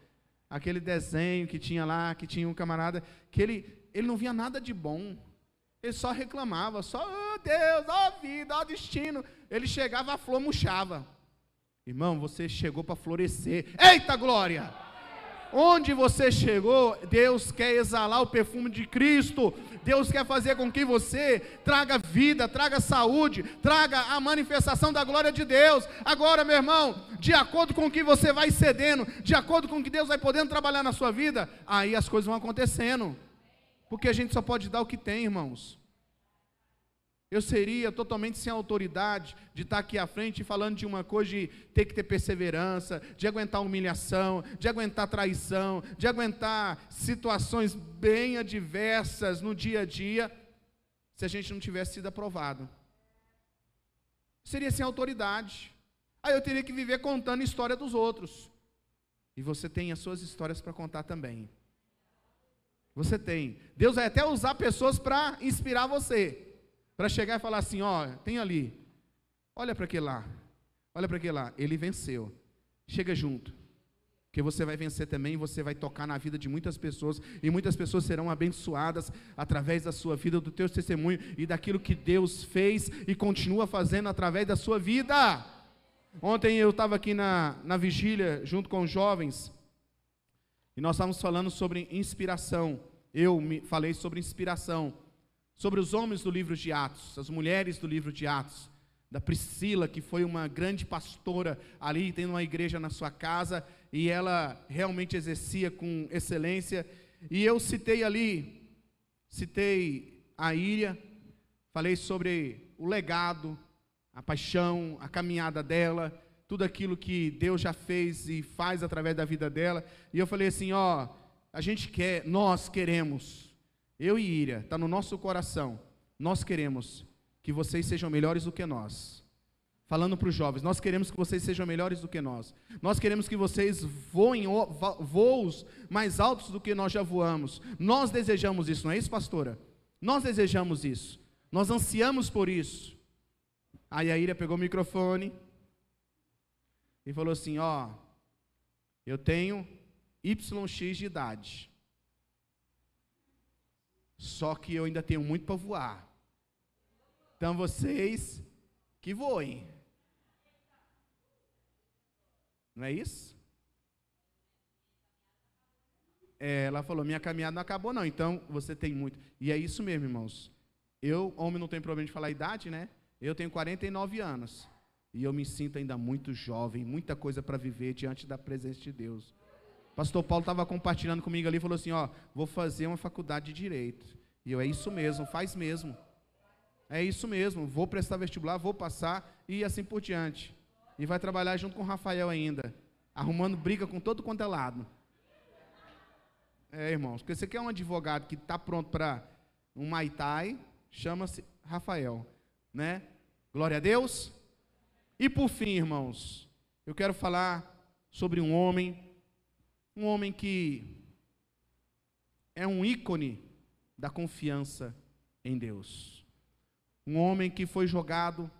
Aquele desenho que tinha lá, que tinha um camarada, que ele, ele não via nada de bom. Ele só reclamava, só, oh Deus, ó oh vida, ó oh destino. Ele chegava, a flor murchava. Irmão, você chegou para florescer. Eita glória! Onde você chegou, Deus quer exalar o perfume de Cristo. Deus quer fazer com que você traga vida, traga saúde, traga a manifestação da glória de Deus. Agora, meu irmão, de acordo com o que você vai cedendo, de acordo com o que Deus vai podendo trabalhar na sua vida, aí as coisas vão acontecendo. Porque a gente só pode dar o que tem, irmãos. Eu seria totalmente sem autoridade de estar aqui à frente falando de uma coisa de ter que ter perseverança, de aguentar humilhação, de aguentar traição, de aguentar situações bem adversas no dia a dia, se a gente não tivesse sido aprovado. Seria sem autoridade. Aí eu teria que viver contando a história dos outros. E você tem as suas histórias para contar também. Você tem. Deus vai até usar pessoas para inspirar você. Para chegar e falar assim: ó, tem ali, olha para aquele lá, olha para aquele lá, ele venceu. Chega junto, que você vai vencer também, você vai tocar na vida de muitas pessoas, e muitas pessoas serão abençoadas através da sua vida, do teu testemunho e daquilo que Deus fez e continua fazendo através da sua vida. Ontem eu estava aqui na, na vigília junto com os jovens, e nós estávamos falando sobre inspiração. Eu me falei sobre inspiração sobre os homens do livro de Atos, as mulheres do livro de Atos, da Priscila, que foi uma grande pastora ali, tendo uma igreja na sua casa, e ela realmente exercia com excelência. E eu citei ali, citei a Ilha, falei sobre o legado, a paixão, a caminhada dela, tudo aquilo que Deus já fez e faz através da vida dela. E eu falei assim: ó, a gente quer, nós queremos, eu e Ira, está no nosso coração, nós queremos que vocês sejam melhores do que nós. Falando para os jovens, nós queremos que vocês sejam melhores do que nós. Nós queremos que vocês voem voos mais altos do que nós já voamos. Nós desejamos isso, não é isso, pastora? Nós desejamos isso. Nós ansiamos por isso. Aí a Ira pegou o microfone e falou assim: Ó, eu tenho YX de idade. Só que eu ainda tenho muito para voar. Então vocês que voem. Não é isso? É, ela falou: minha caminhada não acabou, não. Então você tem muito. E é isso mesmo, irmãos. Eu, homem, não tem problema de falar a idade, né? Eu tenho 49 anos. E eu me sinto ainda muito jovem, muita coisa para viver diante da presença de Deus. Pastor Paulo estava compartilhando comigo ali falou assim: Ó, vou fazer uma faculdade de direito. E eu, é isso mesmo, faz mesmo. É isso mesmo, vou prestar vestibular, vou passar e assim por diante. E vai trabalhar junto com o Rafael ainda, arrumando briga com todo quanto é lado. É, irmãos, porque você quer um advogado que está pronto para um Maitai, chama-se Rafael, né? Glória a Deus. E por fim, irmãos, eu quero falar sobre um homem, um homem que é um ícone da confiança em Deus. Um homem que foi jogado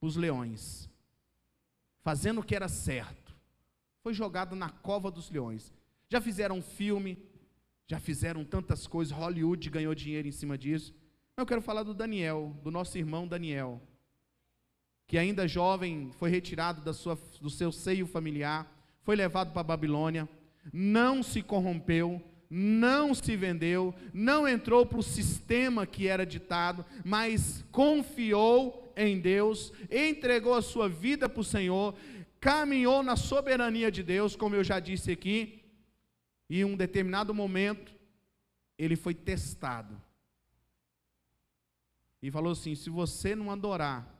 para os leões, fazendo o que era certo. Foi jogado na cova dos leões. Já fizeram um filme, já fizeram tantas coisas, Hollywood ganhou dinheiro em cima disso. Eu quero falar do Daniel, do nosso irmão Daniel que ainda jovem foi retirado sua, do seu seio familiar, foi levado para a Babilônia, não se corrompeu, não se vendeu, não entrou para o sistema que era ditado, mas confiou em Deus, entregou a sua vida para o Senhor, caminhou na soberania de Deus, como eu já disse aqui, e em um determinado momento, ele foi testado. E falou assim: se você não adorar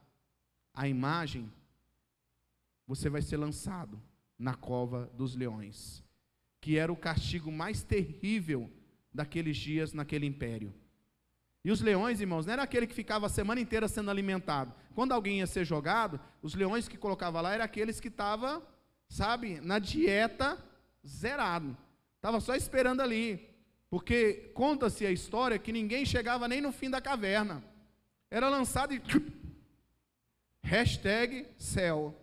a imagem, você vai ser lançado na cova dos leões, que era o castigo mais terrível daqueles dias naquele império. E os leões, irmãos, não era aquele que ficava a semana inteira sendo alimentado. Quando alguém ia ser jogado, os leões que colocava lá eram aqueles que estavam, sabe, na dieta zerado. Estava só esperando ali. Porque conta-se a história que ninguém chegava nem no fim da caverna. Era lançado e Hashtag céu.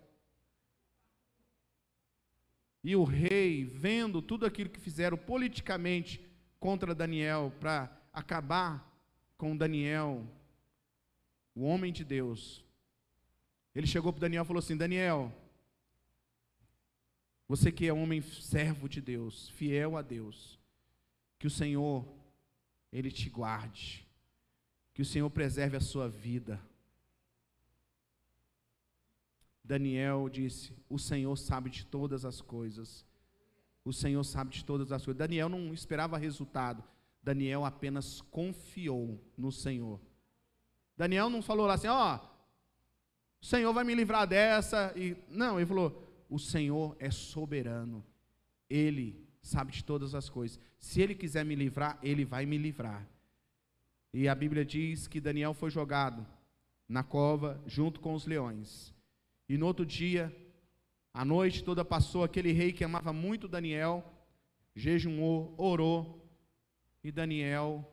E o rei, vendo tudo aquilo que fizeram politicamente contra Daniel, para acabar com Daniel, o homem de Deus, ele chegou para Daniel e falou assim: Daniel, você que é homem servo de Deus, fiel a Deus, que o Senhor, Ele te guarde, que o Senhor preserve a sua vida Daniel disse: O Senhor sabe de todas as coisas. O Senhor sabe de todas as coisas. Daniel não esperava resultado. Daniel apenas confiou no Senhor. Daniel não falou lá assim: Ó, oh, o Senhor vai me livrar dessa. E, não, ele falou: O Senhor é soberano. Ele sabe de todas as coisas. Se ele quiser me livrar, ele vai me livrar. E a Bíblia diz que Daniel foi jogado na cova junto com os leões. E no outro dia, a noite toda passou aquele rei que amava muito Daniel, jejuou, orou, e Daniel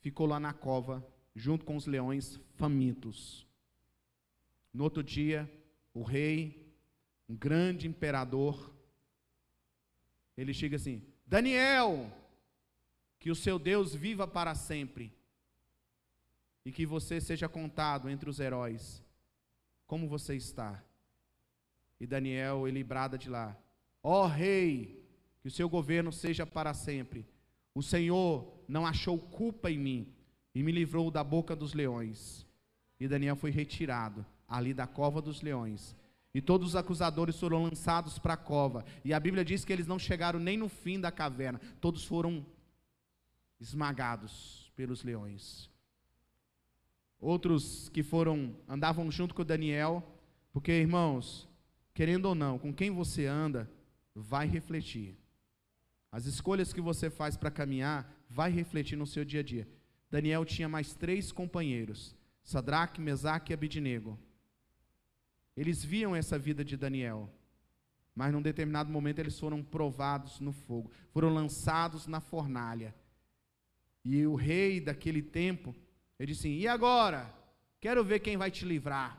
ficou lá na cova, junto com os leões famintos. No outro dia, o rei, um grande imperador, ele chega assim: Daniel, que o seu Deus viva para sempre, e que você seja contado entre os heróis. Como você está? E Daniel, ele brada de lá: Ó oh, rei, que o seu governo seja para sempre. O Senhor não achou culpa em mim e me livrou da boca dos leões. E Daniel foi retirado ali da cova dos leões. E todos os acusadores foram lançados para a cova. E a Bíblia diz que eles não chegaram nem no fim da caverna. Todos foram esmagados pelos leões. Outros que foram andavam junto com Daniel, porque irmãos, querendo ou não, com quem você anda, vai refletir. As escolhas que você faz para caminhar vai refletir no seu dia a dia. Daniel tinha mais três companheiros: Sadraque, Mesaque e Abidinego. Eles viam essa vida de Daniel, mas num determinado momento eles foram provados no fogo, foram lançados na fornalha. E o rei daquele tempo, ele disse assim: E agora? Quero ver quem vai te livrar.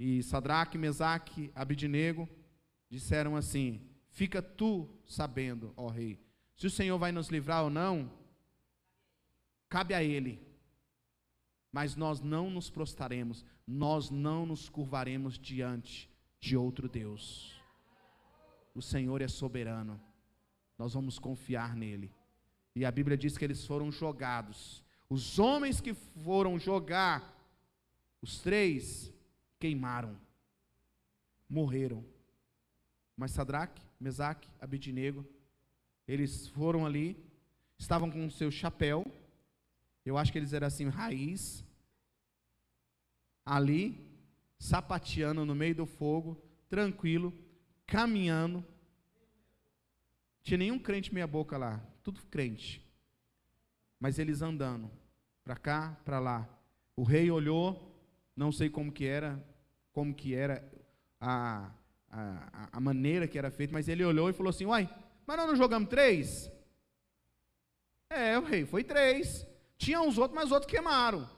E Sadraque, Mesaque, Abidinego disseram assim: Fica tu sabendo, ó rei, se o Senhor vai nos livrar ou não, cabe a ele. Mas nós não nos prostaremos, nós não nos curvaremos diante de outro Deus. O Senhor é soberano, nós vamos confiar nele. E a Bíblia diz que eles foram jogados. Os homens que foram jogar, os três, queimaram, morreram. Mas Sadraque, Mesaque, Abednego, eles foram ali, estavam com o seu chapéu, eu acho que eles eram assim, raiz, ali, sapateando no meio do fogo, tranquilo, caminhando. Tinha nenhum crente meia boca lá, tudo crente. Mas eles andando, para cá, para lá. O rei olhou, não sei como que era, como que era a, a, a maneira que era feito, mas ele olhou e falou assim: Uai, mas nós não jogamos três? É, o rei, foi três. Tinha uns outros, mas os outros queimaram.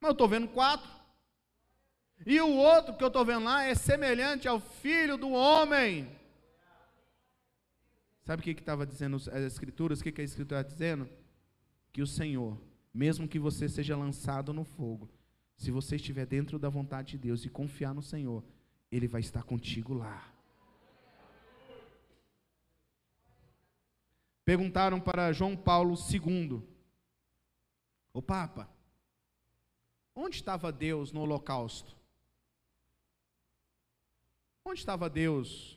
Mas eu estou vendo quatro. E o outro que eu estou vendo lá é semelhante ao filho do homem. Sabe o que estava dizendo as escrituras? O que, que a escritura está dizendo? Que o Senhor, mesmo que você seja lançado no fogo, se você estiver dentro da vontade de Deus e confiar no Senhor, Ele vai estar contigo lá. Perguntaram para João Paulo II, o Papa, onde estava Deus no Holocausto? Onde estava Deus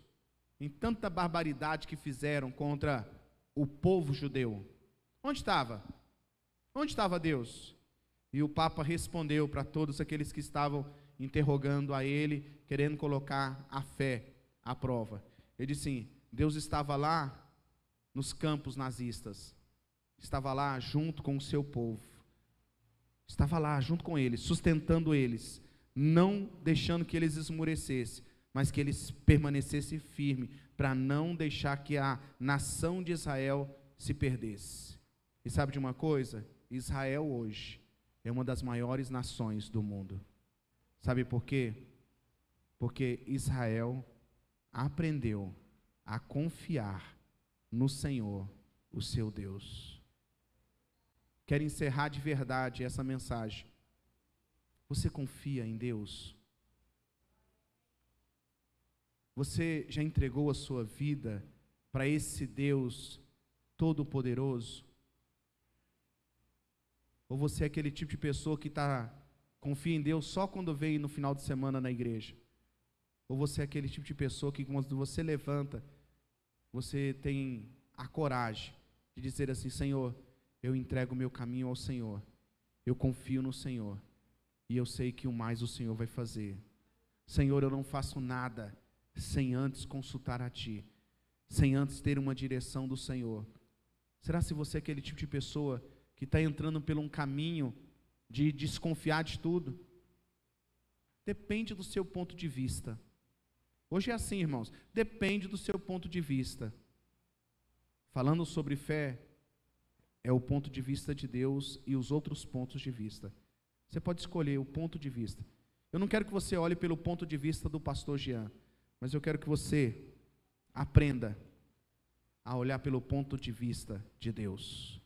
em tanta barbaridade que fizeram contra o povo judeu? Onde estava? Onde estava Deus? E o Papa respondeu para todos aqueles que estavam interrogando a ele, querendo colocar a fé à prova. Ele disse assim: Deus estava lá nos campos nazistas, estava lá junto com o seu povo, estava lá junto com eles, sustentando eles, não deixando que eles esmurecessem, mas que eles permanecessem firmes, para não deixar que a nação de Israel se perdesse. E sabe de uma coisa? Israel hoje é uma das maiores nações do mundo. Sabe por quê? Porque Israel aprendeu a confiar no Senhor, o seu Deus. Quero encerrar de verdade essa mensagem. Você confia em Deus? Você já entregou a sua vida para esse Deus todo-poderoso? Ou você é aquele tipo de pessoa que tá, confia em Deus só quando veio no final de semana na igreja? Ou você é aquele tipo de pessoa que quando você levanta, você tem a coragem de dizer assim: Senhor, eu entrego o meu caminho ao Senhor, eu confio no Senhor, e eu sei que o mais o Senhor vai fazer. Senhor, eu não faço nada sem antes consultar a Ti, sem antes ter uma direção do Senhor. Será se você é aquele tipo de pessoa que está entrando por um caminho de desconfiar de tudo? Depende do seu ponto de vista. Hoje é assim, irmãos, depende do seu ponto de vista. Falando sobre fé, é o ponto de vista de Deus e os outros pontos de vista. Você pode escolher o ponto de vista. Eu não quero que você olhe pelo ponto de vista do pastor Jean, mas eu quero que você aprenda a olhar pelo ponto de vista de Deus.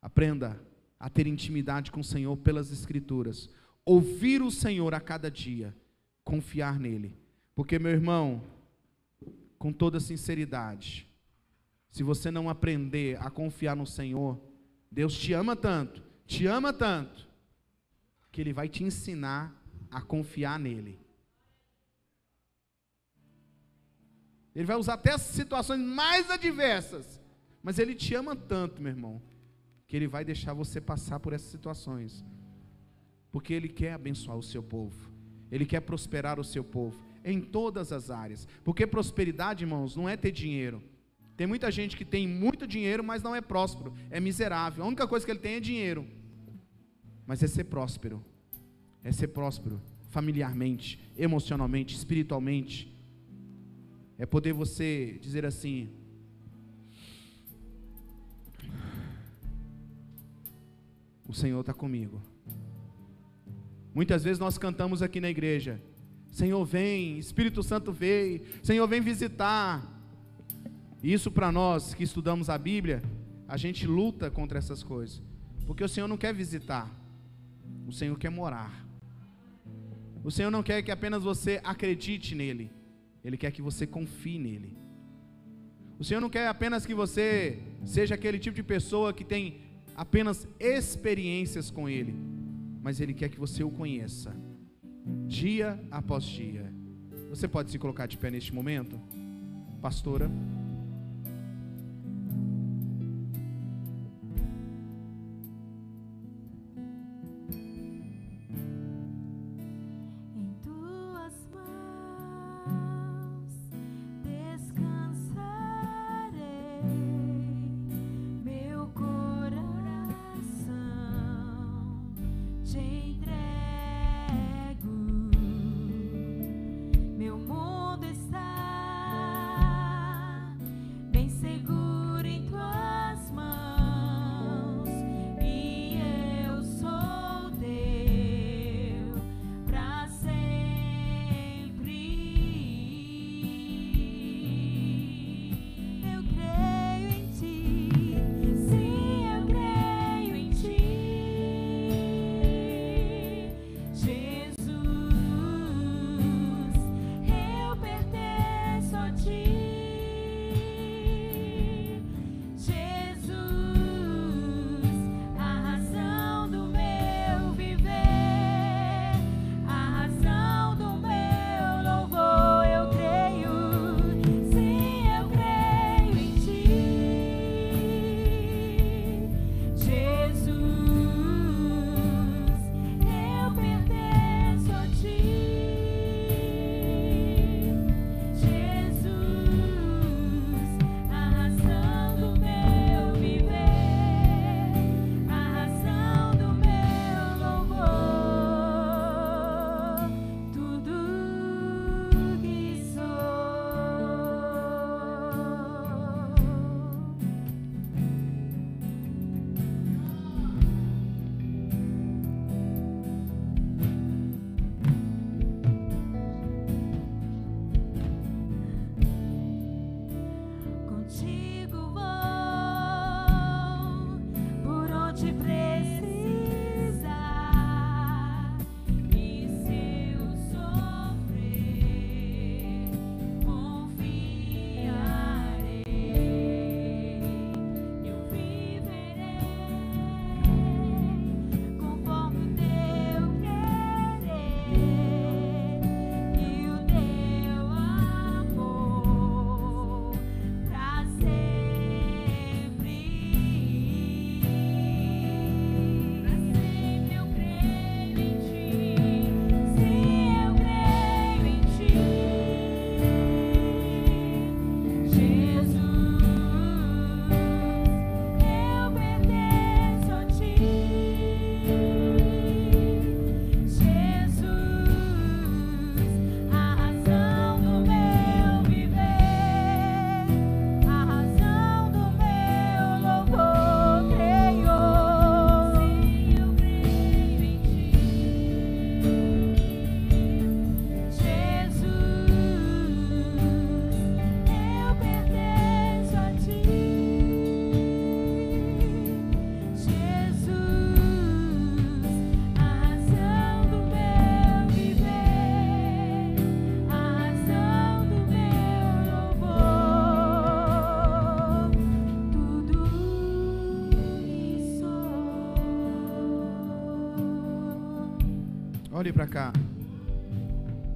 Aprenda a ter intimidade com o Senhor pelas Escrituras. Ouvir o Senhor a cada dia. Confiar nele. Porque, meu irmão, com toda sinceridade, se você não aprender a confiar no Senhor, Deus te ama tanto, te ama tanto, que Ele vai te ensinar a confiar nele. Ele vai usar até as situações mais adversas. Mas ele te ama tanto, meu irmão, que ele vai deixar você passar por essas situações. Porque ele quer abençoar o seu povo. Ele quer prosperar o seu povo em todas as áreas. Porque prosperidade, irmãos, não é ter dinheiro. Tem muita gente que tem muito dinheiro, mas não é próspero, é miserável. A única coisa que ele tem é dinheiro. Mas é ser próspero. É ser próspero familiarmente, emocionalmente, espiritualmente é poder você dizer assim: O Senhor está comigo. Muitas vezes nós cantamos aqui na igreja: Senhor, vem, Espírito Santo vem, Senhor, vem visitar. Isso para nós que estudamos a Bíblia, a gente luta contra essas coisas, porque o Senhor não quer visitar, o Senhor quer morar. O Senhor não quer que apenas você acredite nele, ele quer que você confie nele. O Senhor não quer apenas que você seja aquele tipo de pessoa que tem apenas experiências com Ele, mas Ele quer que você o conheça, dia após dia. Você pode se colocar de pé neste momento, pastora?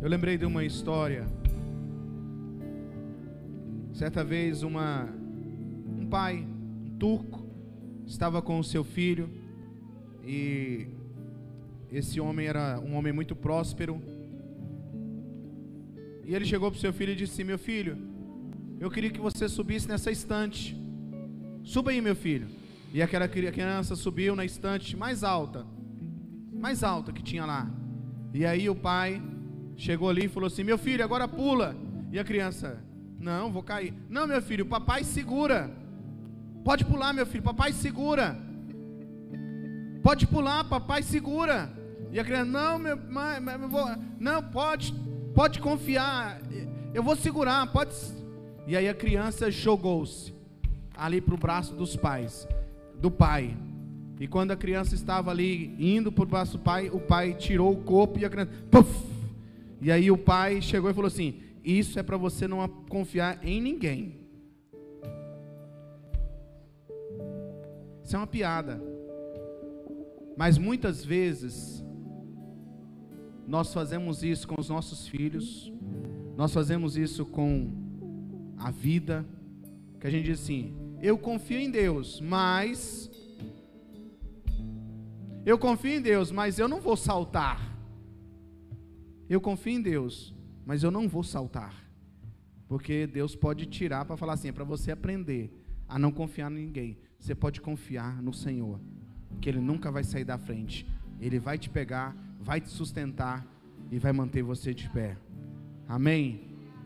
Eu lembrei de uma história. Certa vez uma um pai, um turco, estava com o seu filho e esse homem era um homem muito próspero. E ele chegou para o seu filho e disse: Meu filho, eu queria que você subisse nessa estante. Suba aí, meu filho. E aquela criança subiu na estante mais alta, mais alta que tinha lá. E aí o pai chegou ali e falou assim: Meu filho, agora pula. E a criança: Não, vou cair. Não, meu filho, papai segura. Pode pular, meu filho, papai segura. Pode pular, papai segura. E a criança: Não, meu, mãe, não pode, pode confiar. Eu vou segurar, pode. E aí a criança jogou-se ali para o braço dos pais do pai. E quando a criança estava ali indo para o braço do pai, o pai tirou o corpo e a criança. Puff! E aí o pai chegou e falou assim: Isso é para você não confiar em ninguém. Isso é uma piada. Mas muitas vezes nós fazemos isso com os nossos filhos, nós fazemos isso com a vida, que a gente diz assim: eu confio em Deus, mas eu confio em Deus, mas eu não vou saltar. Eu confio em Deus, mas eu não vou saltar. Porque Deus pode tirar para falar assim, é para você aprender a não confiar em ninguém. Você pode confiar no Senhor, que ele nunca vai sair da frente. Ele vai te pegar, vai te sustentar e vai manter você de pé. Amém.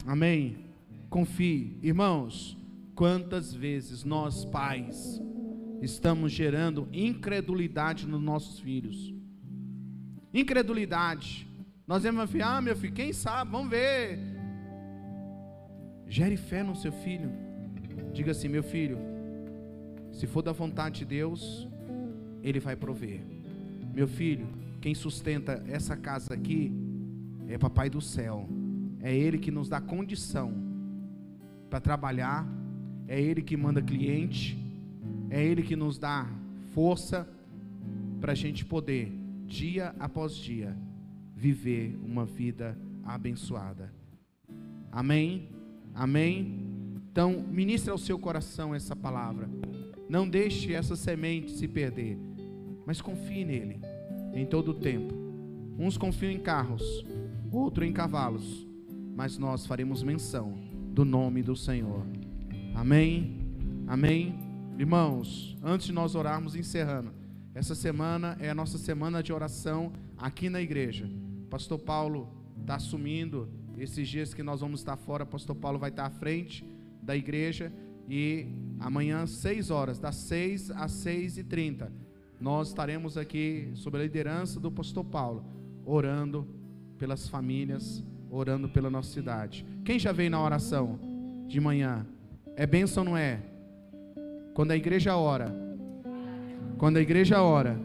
Amém. Confie, irmãos. Quantas vezes nós, pais, estamos gerando incredulidade nos nossos filhos? Incredulidade. Nós vamos falar, ah, meu filho, quem sabe, vamos ver. Gere fé no seu filho. Diga assim, meu filho, se for da vontade de Deus, Ele vai prover. Meu filho, quem sustenta essa casa aqui é Papai do céu. É Ele que nos dá condição para trabalhar é Ele que manda cliente, é Ele que nos dá força para a gente poder, dia após dia, viver uma vida abençoada. Amém? Amém? Então, ministre ao seu coração essa palavra. Não deixe essa semente se perder, mas confie nele em todo o tempo. Uns confiam em carros, outros em cavalos, mas nós faremos menção do nome do Senhor. Amém? Amém? Irmãos, antes de nós orarmos encerrando, essa semana é a nossa semana de oração aqui na igreja. Pastor Paulo está assumindo esses dias que nós vamos estar fora. Pastor Paulo vai estar à frente da igreja e amanhã, 6 horas, das 6 às 6 e 30, nós estaremos aqui sob a liderança do Pastor Paulo, orando pelas famílias, orando pela nossa cidade. Quem já veio na oração de manhã? É bênção ou não é? Quando a igreja ora. Quando a igreja ora.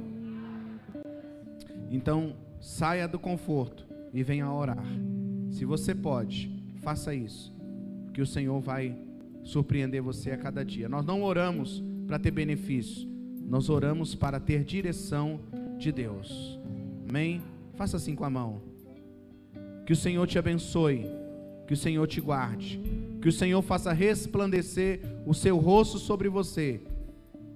Então, saia do conforto e venha orar. Se você pode, faça isso. Que o Senhor vai surpreender você a cada dia. Nós não oramos para ter benefício. Nós oramos para ter direção de Deus. Amém? Faça assim com a mão. Que o Senhor te abençoe. Que o Senhor te guarde que o Senhor faça resplandecer o seu rosto sobre você.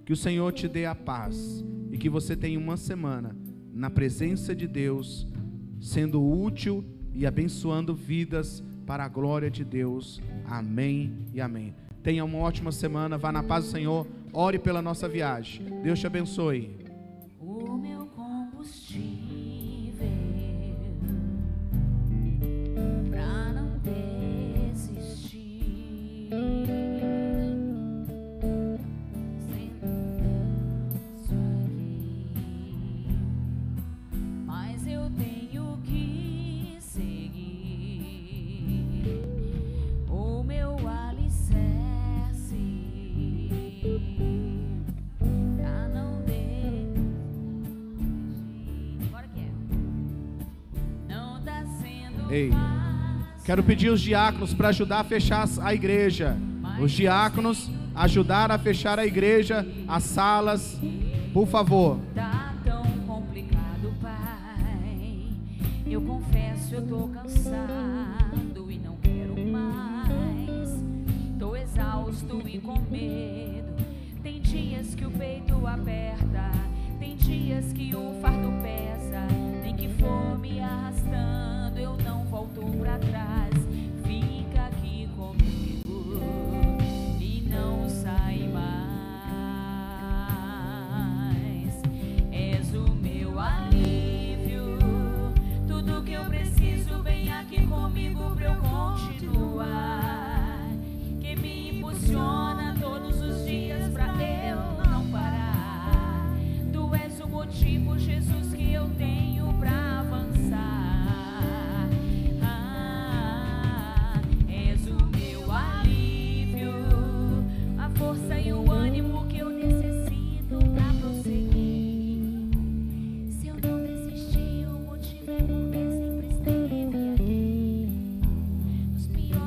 Que o Senhor te dê a paz e que você tenha uma semana na presença de Deus, sendo útil e abençoando vidas para a glória de Deus. Amém e amém. Tenha uma ótima semana, vá na paz do Senhor, ore pela nossa viagem. Deus te abençoe. Quero pedir os diáconos para ajudar a fechar a igreja. Os diáconos ajudar a fechar a igreja, as salas, por favor.